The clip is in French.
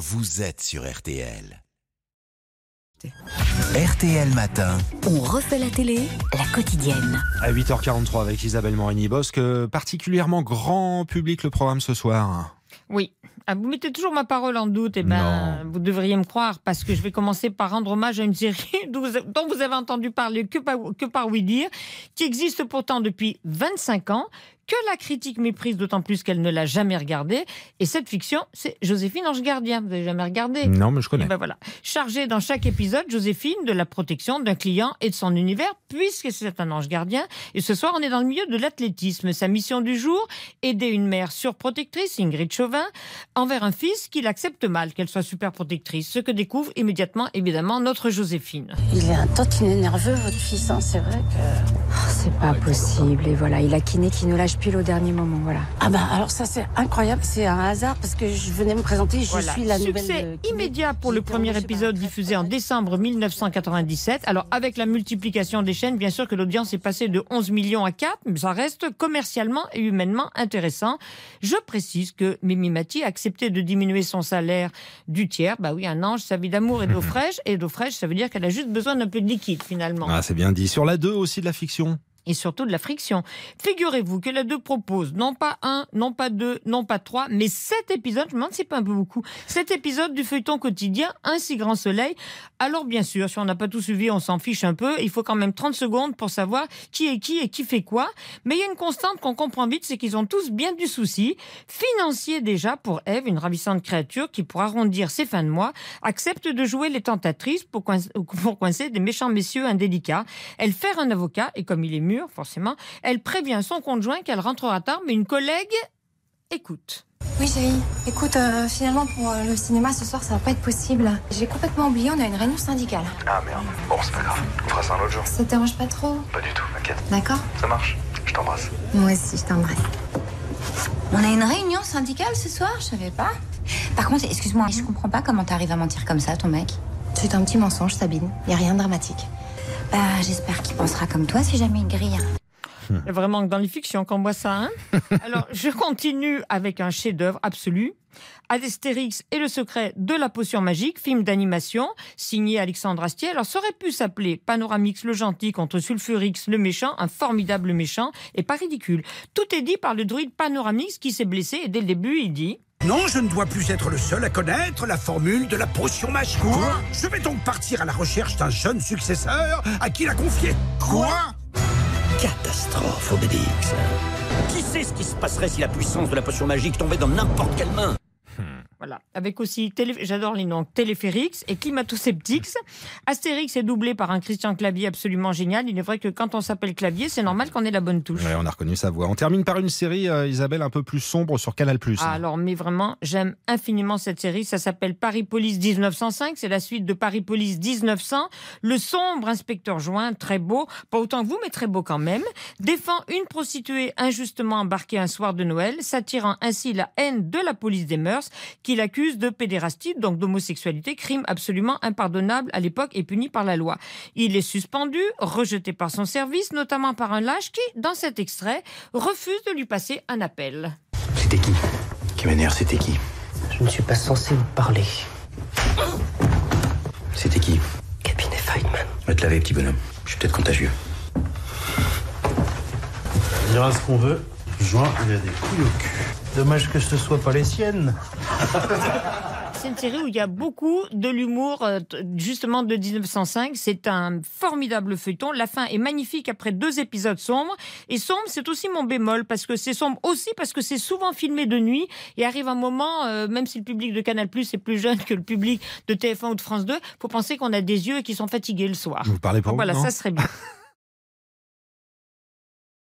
vous êtes sur RTL. RTL Matin. On refait la télé, la quotidienne. À 8h43 avec Isabelle Morini-Bosque, particulièrement grand public le programme ce soir. Oui. Ah, vous mettez toujours ma parole en doute, et ben, vous devriez me croire, parce que je vais commencer par rendre hommage à une série dont vous avez entendu parler que par, que par oui dire, qui existe pourtant depuis 25 ans, que la critique méprise, d'autant plus qu'elle ne l'a jamais regardée. Et cette fiction, c'est Joséphine Ange Gardien. Vous n'avez jamais regardé? Non, mais je connais. ben voilà. Chargée dans chaque épisode, Joséphine, de la protection d'un client et de son univers, puisque c'est un ange gardien. Et ce soir, on est dans le milieu de l'athlétisme. Sa mission du jour, aider une mère surprotectrice, Ingrid Chauvin, envers un fils qu'il accepte mal qu'elle soit super protectrice. Ce que découvre immédiatement, évidemment, notre Joséphine. Il est un tantinet nerveux, votre fils. Hein. C'est vrai que... Oh, c'est pas possible. Et voilà, il a kiné qui ne lâche pile au dernier moment. Voilà. Ah bah alors ça c'est incroyable, c'est un hasard parce que je venais me présenter, je suis la nouvelle. Succès euh, immédiat pour le premier épisode diffusé en décembre 1997. Alors avec la multiplication des chaînes, bien sûr que l'audience est passée de 11 millions à 4, mais ça reste commercialement et humainement intéressant. Je précise que Mimi Mati a accepté de diminuer son salaire du tiers. Bah oui, un ange, sa vie d'amour et d'eau fraîche. Et d'eau fraîche, ça veut dire qu'elle a juste besoin d'un peu de liquide finalement. Ah, c'est bien dit. Sur la 2 aussi de la fiction? Et surtout de la friction. Figurez-vous que la 2 propose non pas un, non pas deux, non pas trois, mais sept épisodes, je me demande si c'est pas un peu beaucoup, sept épisodes du feuilleton quotidien, un si grand soleil. Alors bien sûr, si on n'a pas tout suivi, on s'en fiche un peu, il faut quand même 30 secondes pour savoir qui est qui et qui fait quoi. Mais il y a une constante qu'on comprend vite, c'est qu'ils ont tous bien du souci. Financier déjà pour Eve, une ravissante créature qui, pour arrondir ses fins de mois, accepte de jouer les tentatrices pour coincer, pour coincer des méchants messieurs indélicats. Elle fait un avocat et comme il est mûr, forcément, elle prévient son conjoint qu'elle rentrera tard, mais une collègue écoute. Oui, chérie. Écoute, euh, finalement, pour euh, le cinéma ce soir, ça va pas être possible. J'ai complètement oublié, on a une réunion syndicale. Ah merde. Bon, c'est pas grave. On fera ça un autre jour. Ça te dérange pas trop? Pas du tout, t'inquiète. D'accord Ça marche. Je t'embrasse. Moi aussi, je t'embrasse. On a une réunion syndicale ce soir? Je savais pas. Par contre, excuse-moi, je comprends pas comment t'arrives à mentir comme ça, ton mec. C'est un petit mensonge, Sabine. Y a rien de dramatique. Bah, j'espère qu'il pensera comme toi si jamais il grille. Il y a vraiment que dans les fictions qu'on voit ça. Hein Alors, je continue avec un chef-d'œuvre absolu. Astérix et le secret de la potion magique, film d'animation, signé Alexandre Astier. Alors, ça aurait pu s'appeler Panoramix le gentil contre Sulfurix le méchant, un formidable méchant, et pas ridicule. Tout est dit par le druide Panoramix qui s'est blessé, et dès le début, il dit non, je ne dois plus être le seul à connaître la formule de la potion magique. Quoi Je vais donc partir à la recherche d'un jeune successeur à qui la confier. Quoi Catastrophe, Obélix. Qui sait ce qui se passerait si la puissance de la potion magique tombait dans n'importe quelle main? Voilà. Avec aussi, télé... j'adore les noms, Téléphérix et Climato-Septix. Astérix est doublé par un Christian Clavier absolument génial. Il est vrai que quand on s'appelle Clavier, c'est normal qu'on ait la bonne touche. Ouais, on a reconnu sa voix. On termine par une série, euh, Isabelle, un peu plus sombre sur Canal+. Ah, alors, mais vraiment, j'aime infiniment cette série. Ça s'appelle Paris Police 1905. C'est la suite de Paris Police 1900. Le sombre inspecteur Join, très beau, pas autant que vous, mais très beau quand même, défend une prostituée injustement embarquée un soir de Noël, s'attirant ainsi la haine de la police des mœurs, qui l'accuse de pédérastie, donc d'homosexualité, crime absolument impardonnable à l'époque et puni par la loi. Il est suspendu, rejeté par son service, notamment par un lâche qui, dans cet extrait, refuse de lui passer un appel. C'était qui Qui m'énerve, c'était qui? Je ne suis pas censé vous parler. C'était qui? Cabinet Feynman. Va te laver, petit bonhomme. Je suis peut-être contagieux. On dira ce qu'on veut. Juin, il a des couilles au cul. Dommage que ce soit pas les siennes. C'est une série où il y a beaucoup de l'humour, euh, justement de 1905. C'est un formidable feuilleton. La fin est magnifique après deux épisodes sombres. Et sombre, c'est aussi mon bémol, parce que c'est sombre aussi parce que c'est souvent filmé de nuit. Et arrive un moment, euh, même si le public de Canal Plus est plus jeune que le public de TF1 ou de France 2, faut penser qu'on a des yeux et qui sont fatigués le soir. Vous parlez pour Voilà, vous, non ça serait bien.